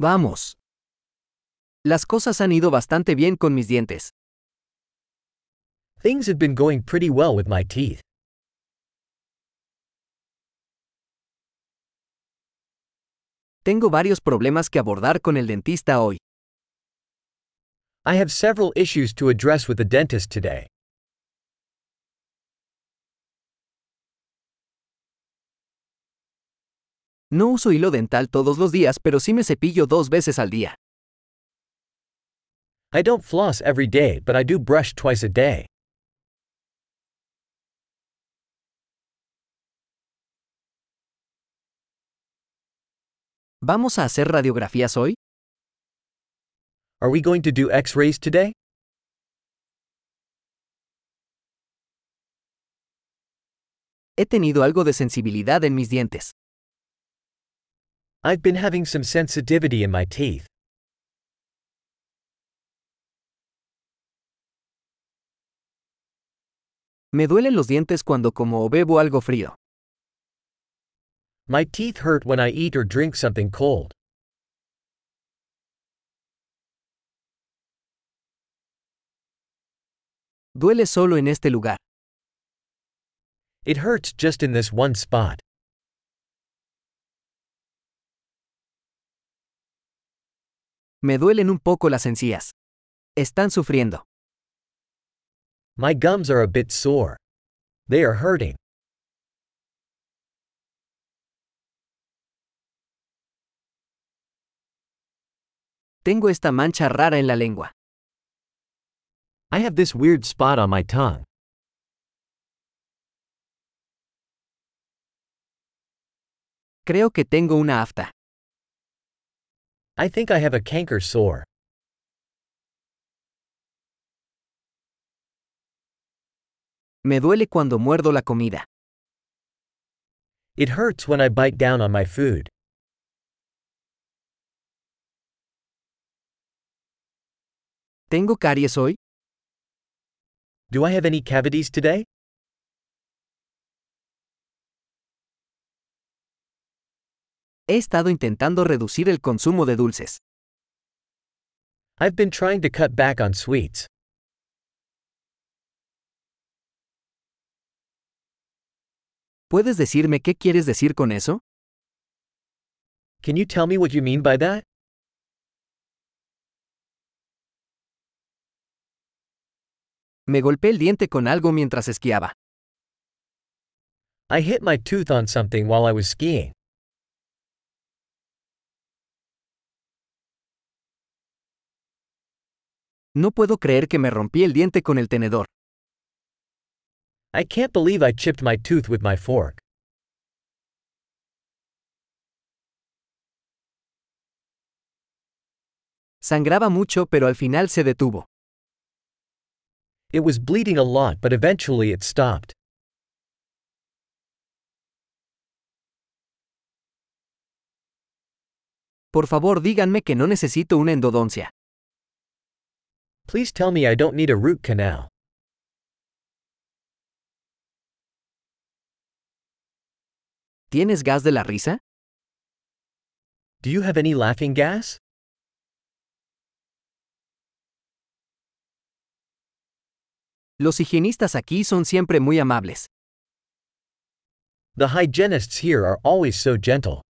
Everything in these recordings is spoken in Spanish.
Vamos. Las cosas han ido bastante bien con mis dientes. Things have been going pretty well with my teeth. Tengo varios problemas que abordar con el dentista hoy. I have several issues to address with the dentist today. No uso hilo dental todos los días, pero sí me cepillo dos veces al día. I don't floss every day, but I do brush twice a day. ¿Vamos a hacer radiografías hoy? Are we going to do x rays today? He tenido algo de sensibilidad en mis dientes. I've been having some sensitivity in my teeth. Me duelen los dientes cuando como o bebo algo frío. My teeth hurt when I eat or drink something cold. Duele solo en este lugar. It hurts just in this one spot. Me duelen un poco las encías. Están sufriendo. My gums are a bit sore. They are hurting. Tengo esta mancha rara en la lengua. I have this weird spot on my tongue. Creo que tengo una afta. I think I have a canker sore. Me duele cuando muerdo la comida. It hurts when I bite down on my food. ¿Tengo caries hoy? Do I have any cavities today? He estado intentando reducir el consumo de dulces. I've been trying to cut back on sweets. ¿Puedes decirme qué quieres decir con eso? Can you tell me what you mean by that? Me golpeé el diente con algo mientras esquiaba. I hit my tooth on something while I was skiing. No puedo creer que me rompí el diente con el tenedor. I can't believe I chipped my tooth with my fork. Sangraba mucho pero al final se detuvo. It was bleeding a lot, but eventually it stopped. Por favor díganme que no necesito una endodoncia. Please tell me I don't need a root canal. ¿Tienes gas de la risa? Do you have any laughing gas? Los higienistas aquí son siempre muy amables. The hygienists here are always so gentle.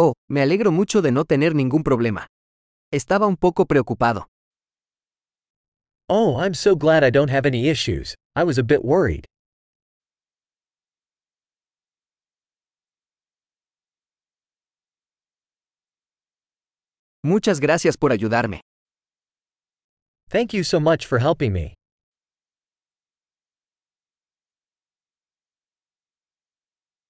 Oh, me alegro mucho de no tener ningún problema. Estaba un poco preocupado. Oh, I'm so glad I don't have any issues. I was a bit worried. Muchas gracias por ayudarme. Thank you so much for helping me.